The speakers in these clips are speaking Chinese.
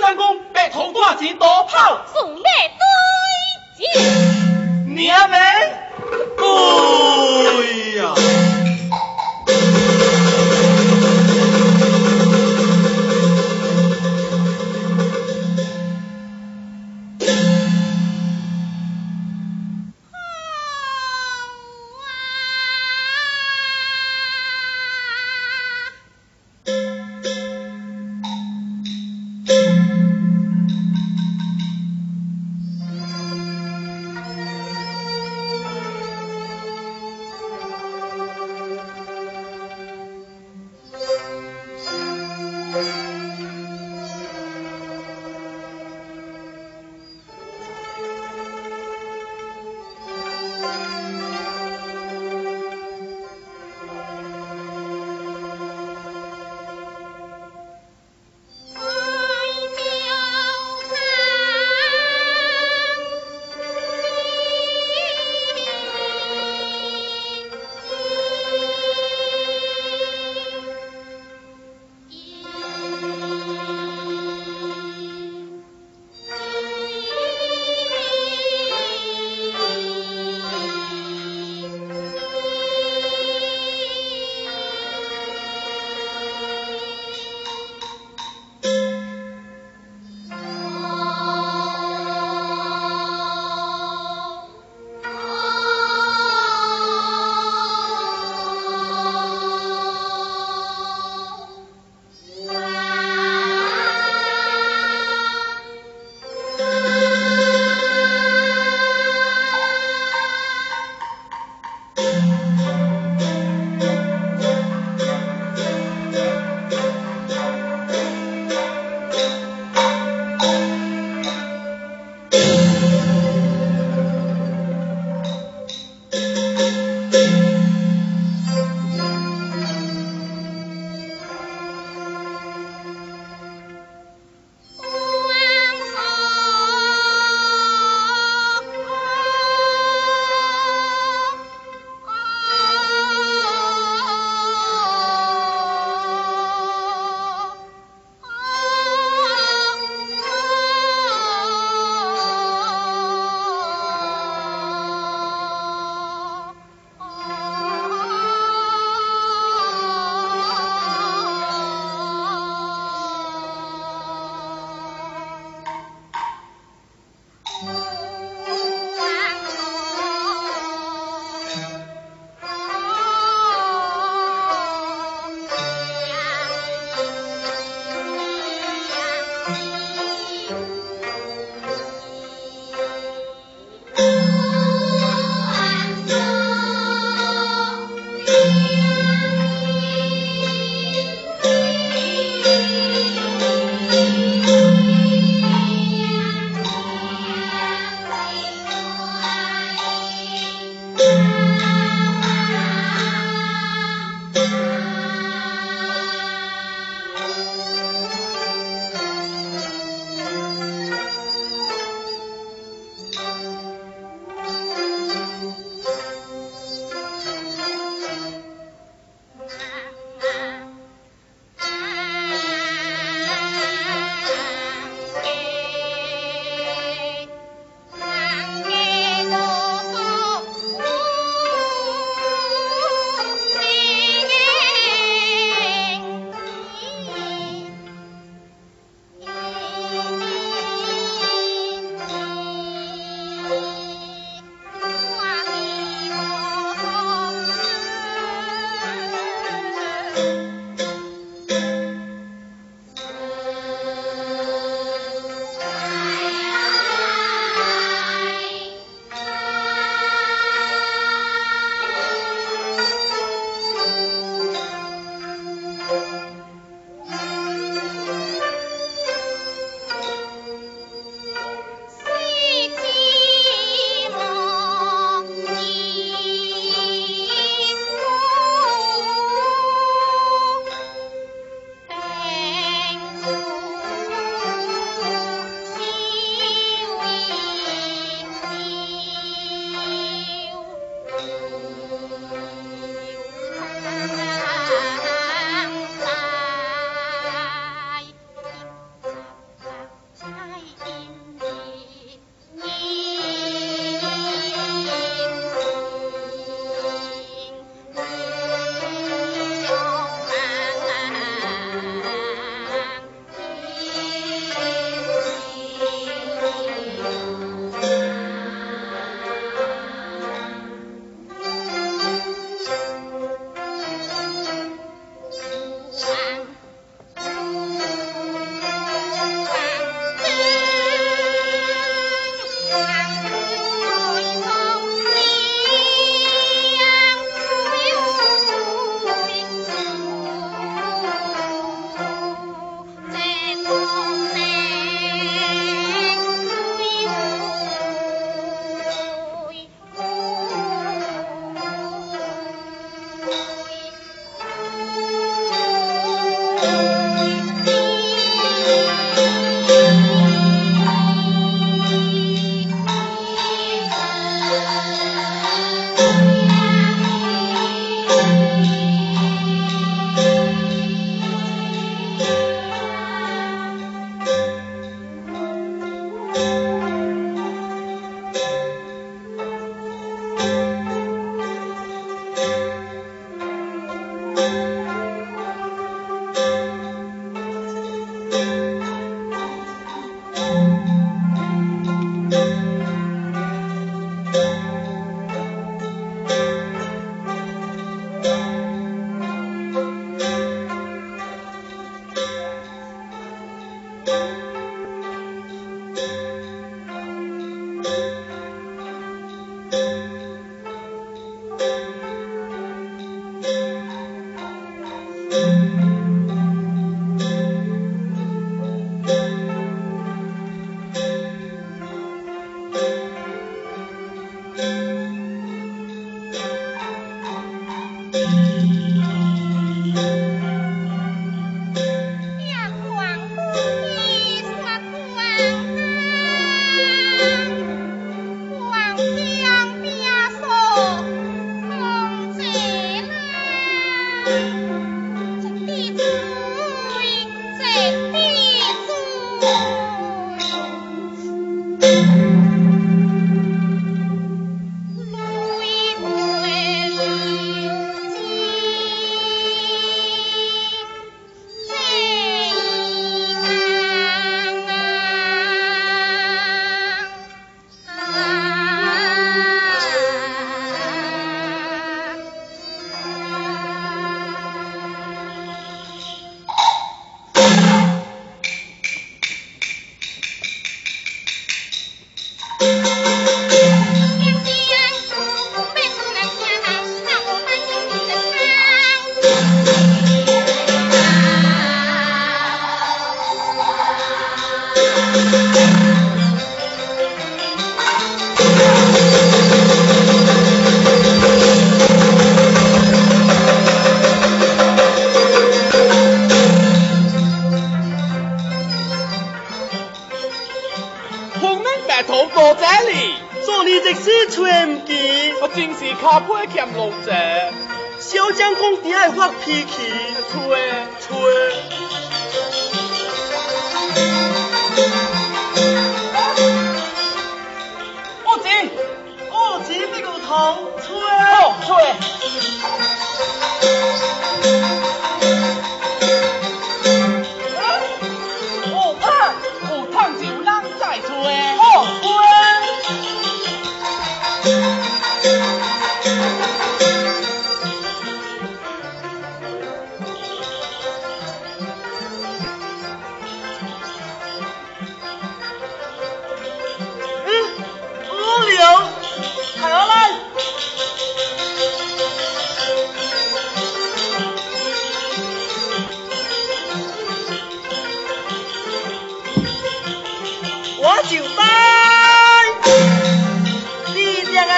小人讲白钱多跑，送你对子，娘们，对呀、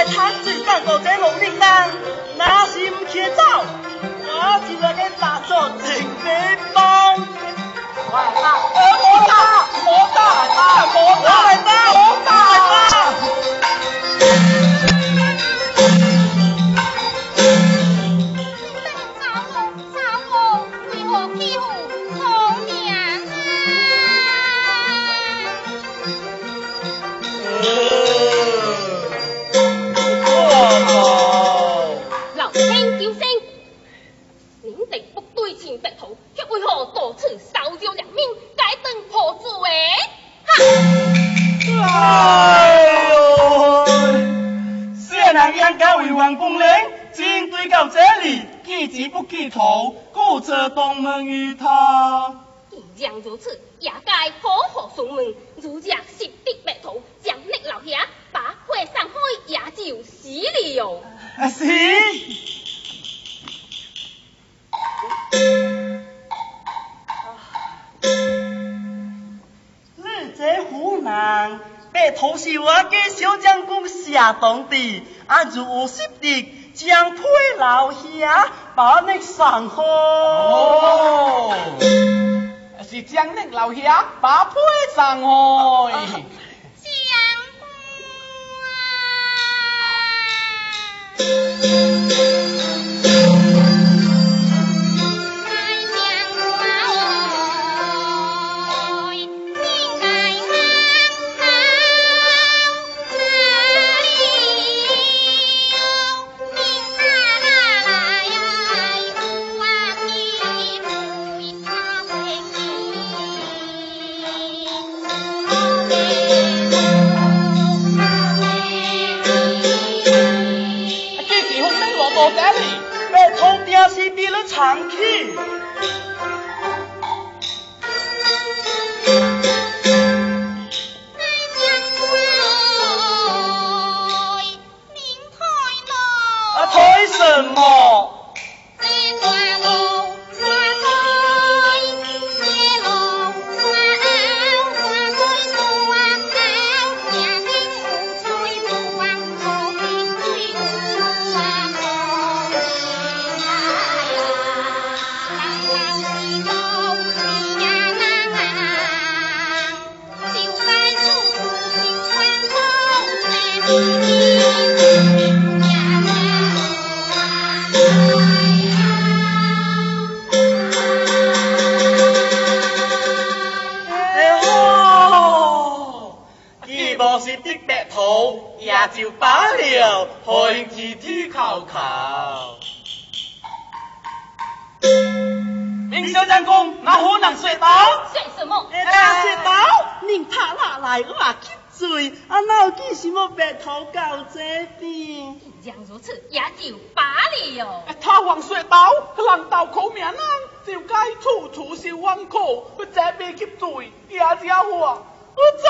趁著间度仔冇拎单，那是唔骑走。我住来你垃索情别房。喂，妈，我好怕，我好怕，我打，我。志不低头，故则动门于他。既然如此，也该好好询问，如若识得白兔，将你留下把话散开，也就死了。是。你这湖南白兔是我家小将军下堂弟，也如识得。将边老兄把那送开，是江边老兄把杯送开。江。啊！哪有见什么白头到这边？既然如此，也就罢了。他王学到，人道苦命啊，就该处处受冤苦，这边给罪，也家伙，我在。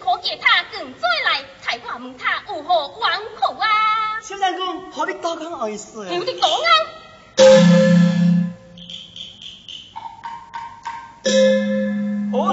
可见他更再来，才怕问他有何冤苦啊！小三公，何必多讲爱说？有的讲啊！我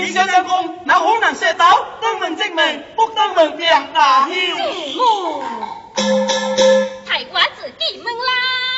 明小将公，那可能射到登门证明，不登门便大笑。太官自己门来。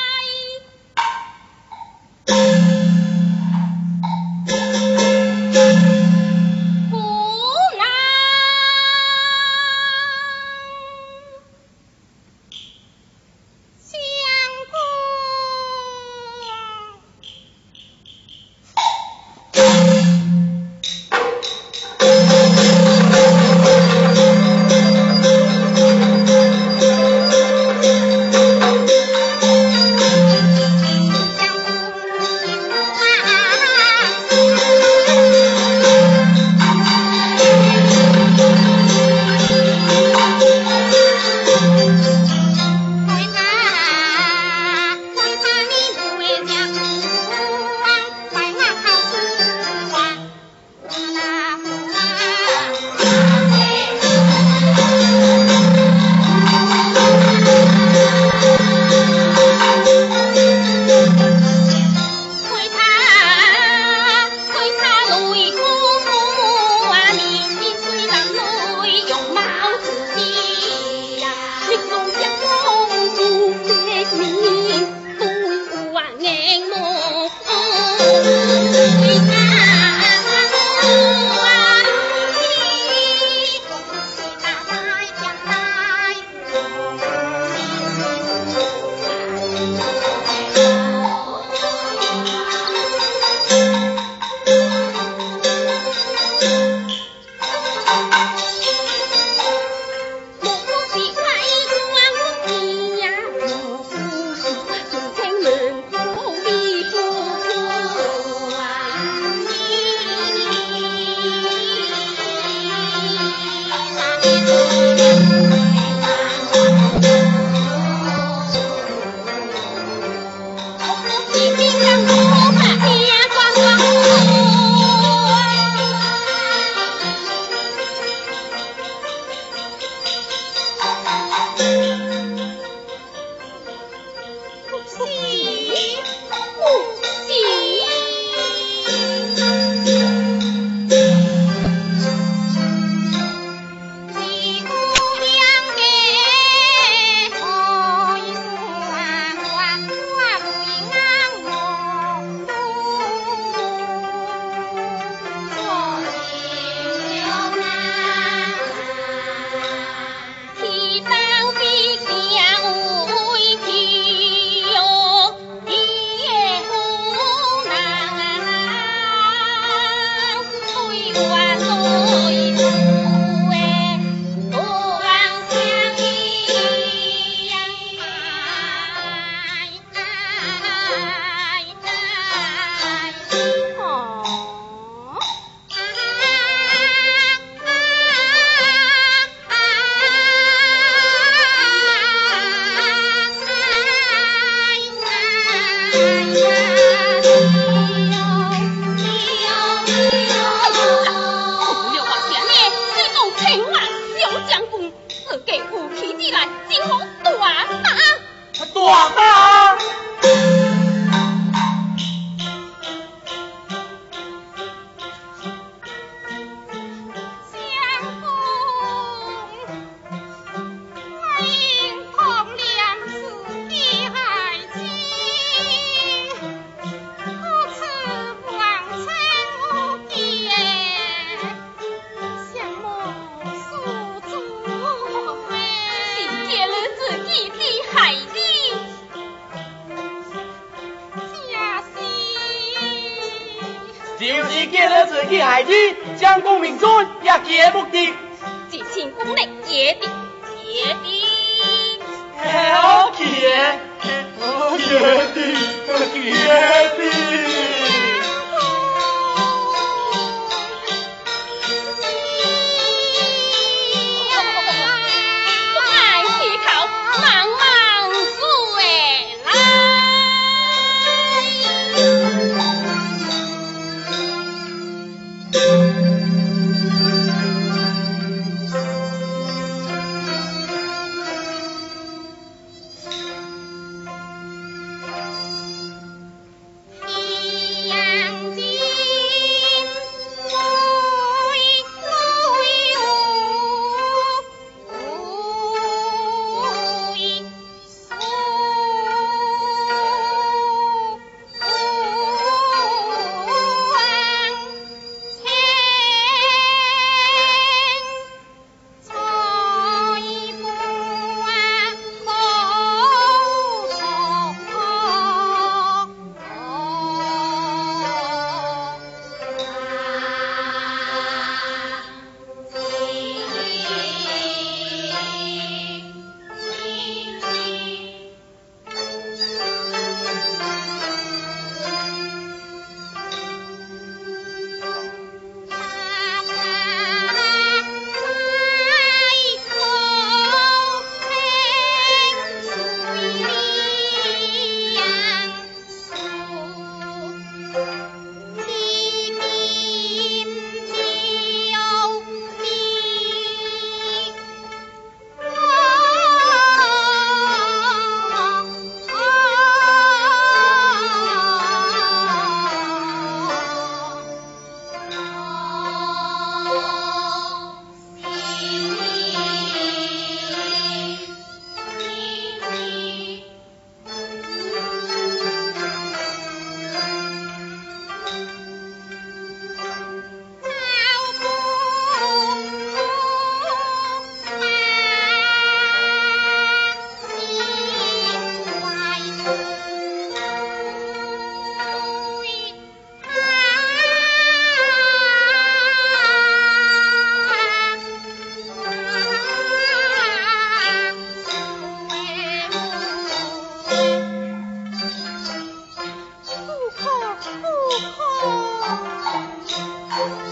节目的。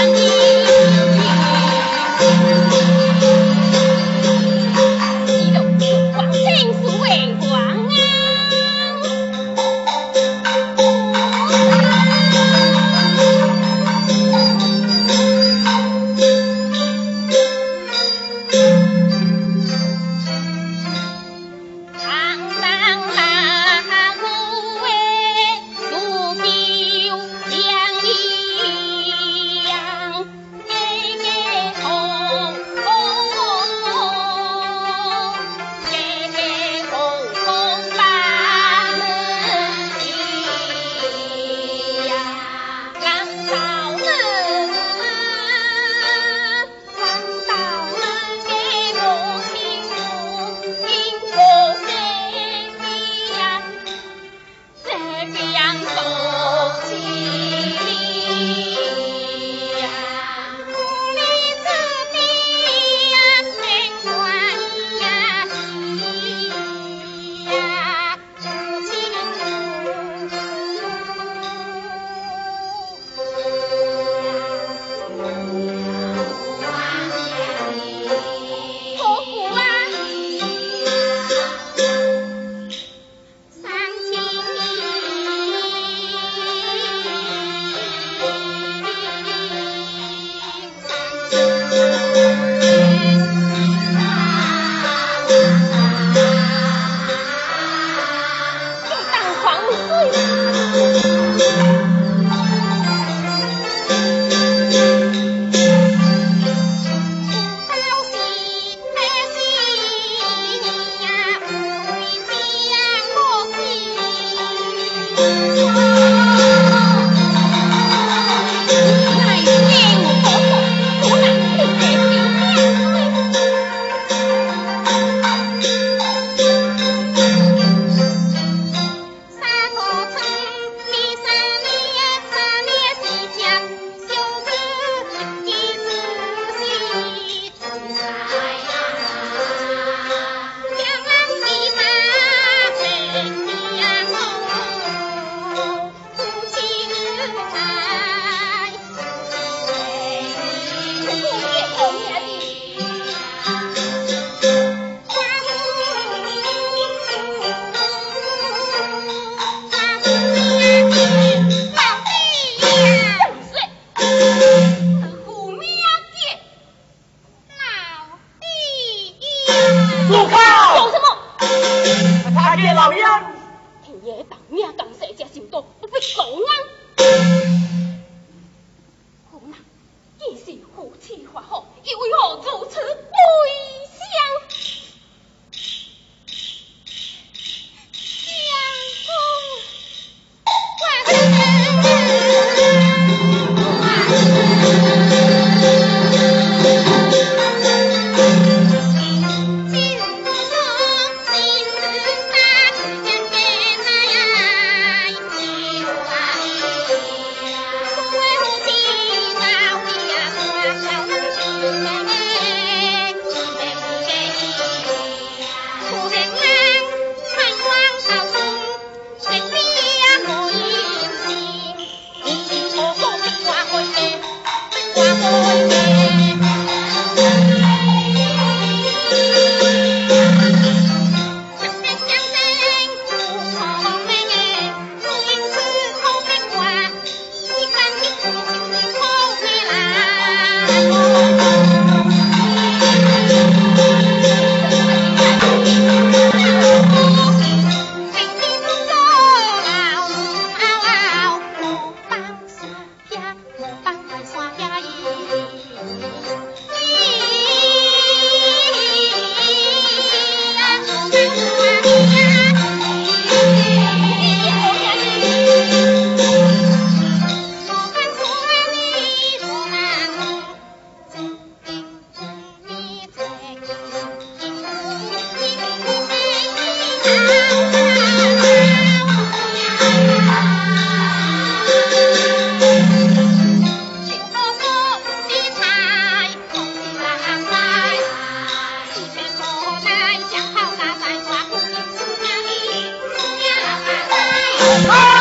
Thank you. Ah!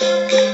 Música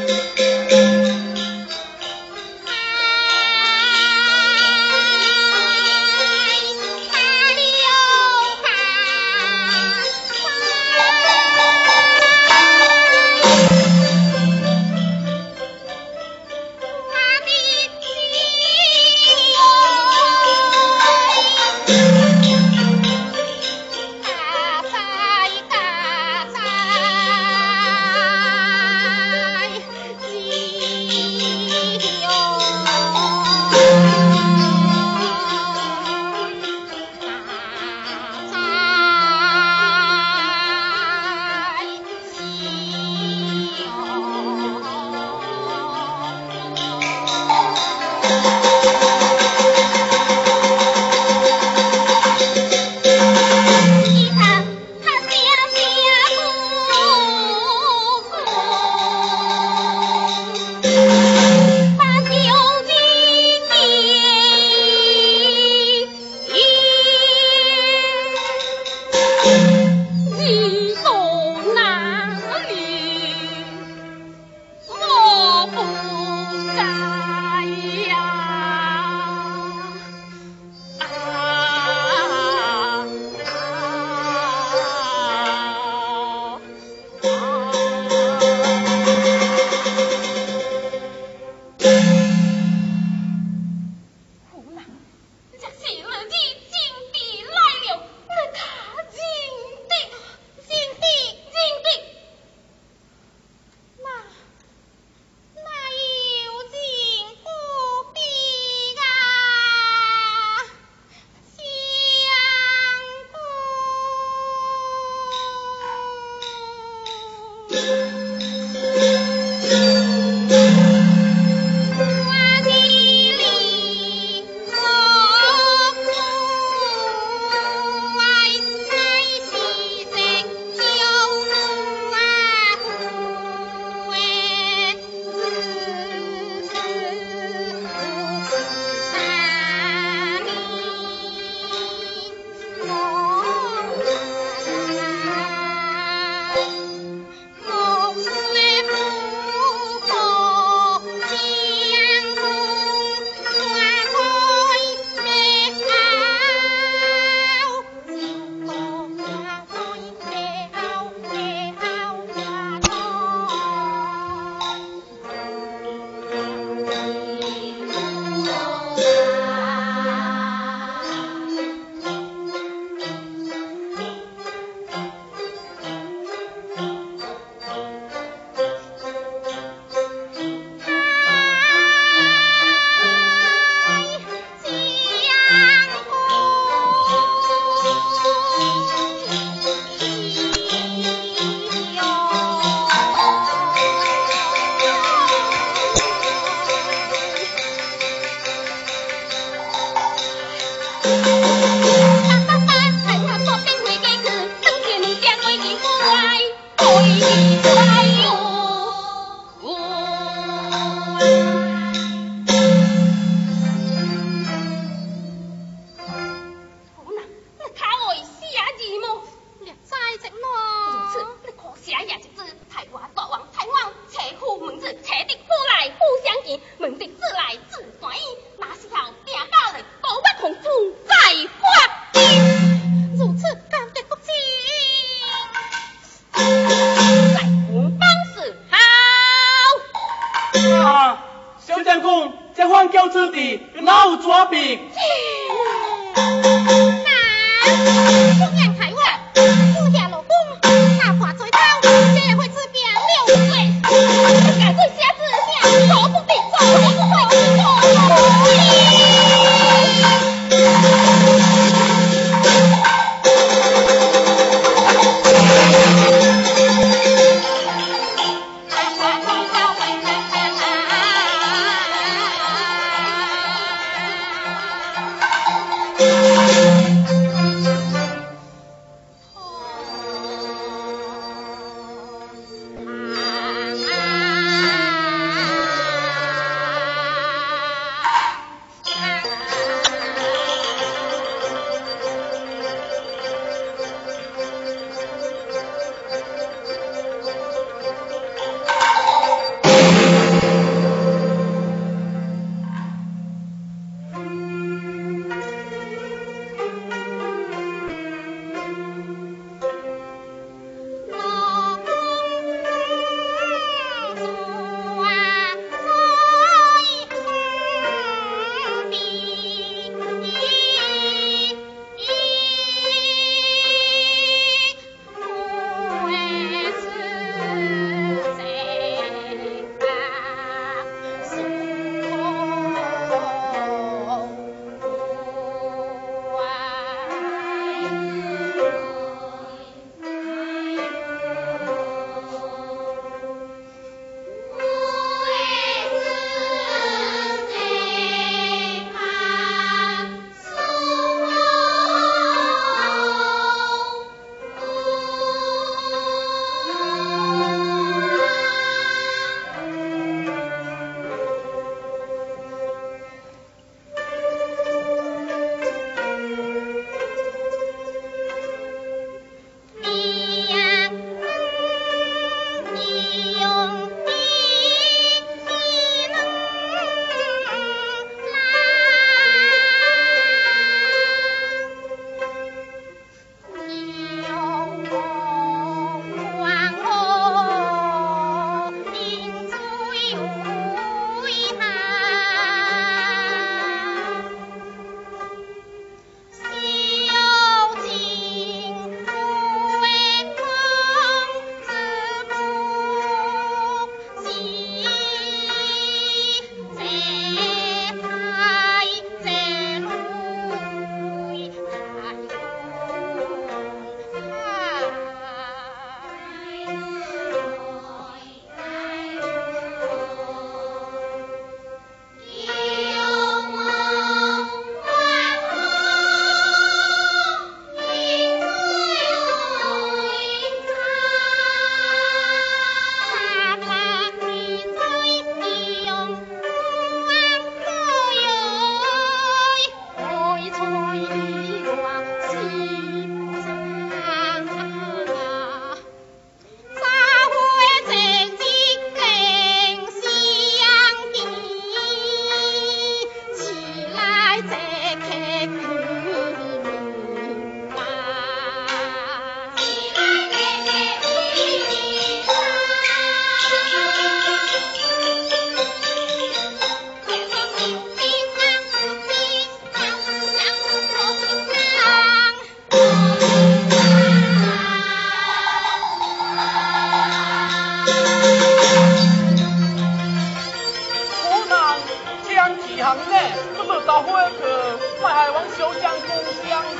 行呢，这么大火个，快害王小将公相信。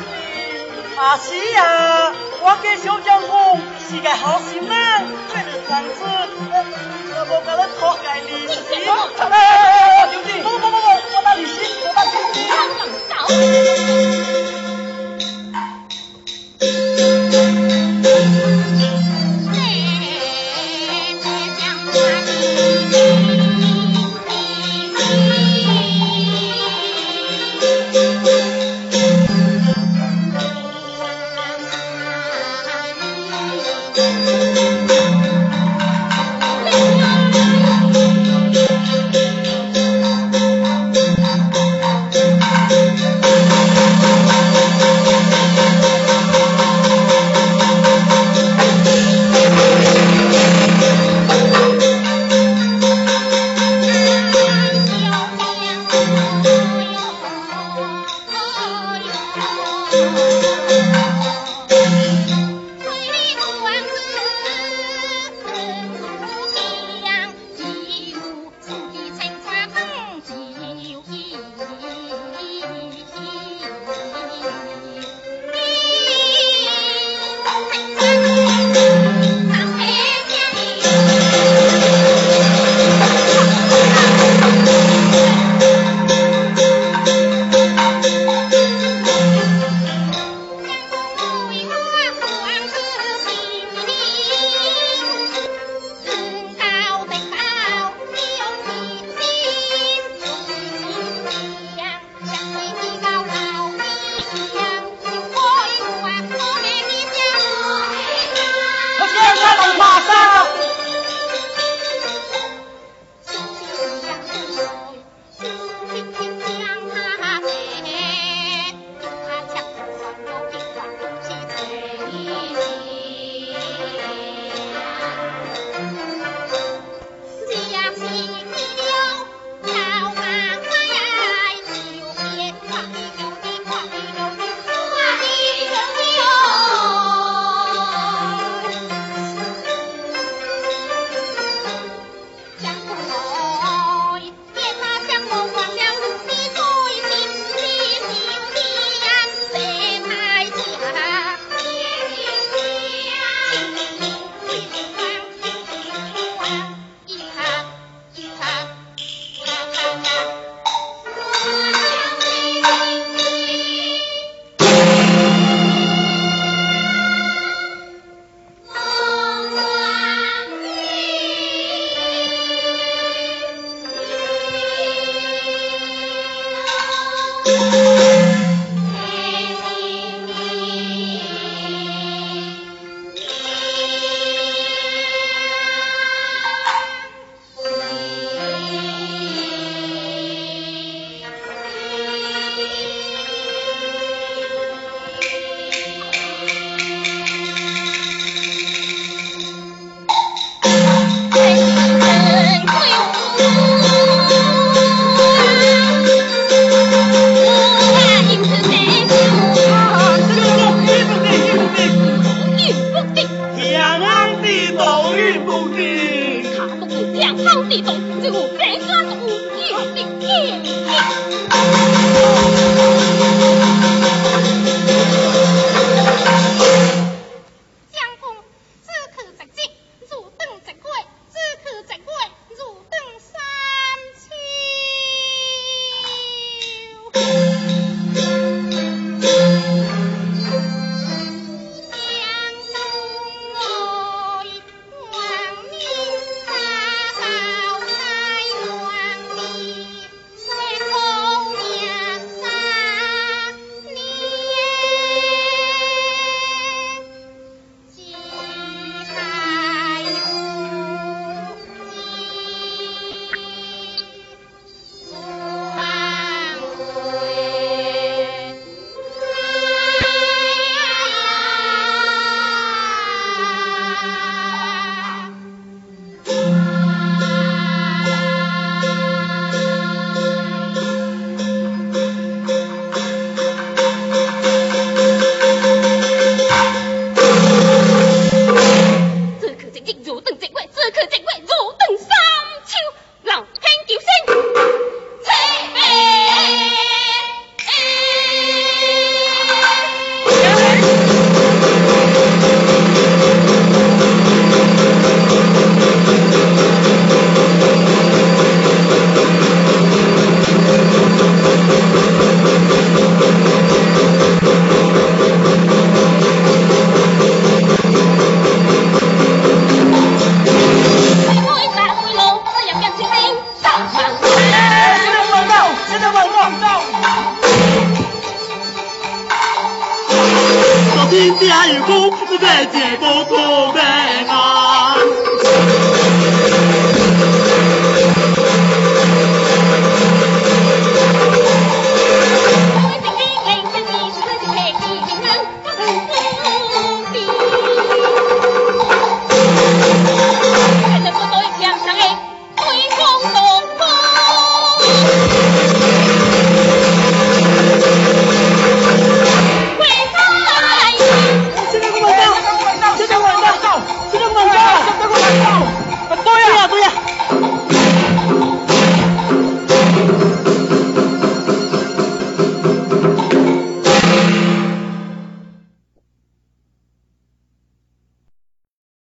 啊是啊，我给小将公是个好心人，这了上次我无甲恁拖个利息。不不不不，我那利息，我那。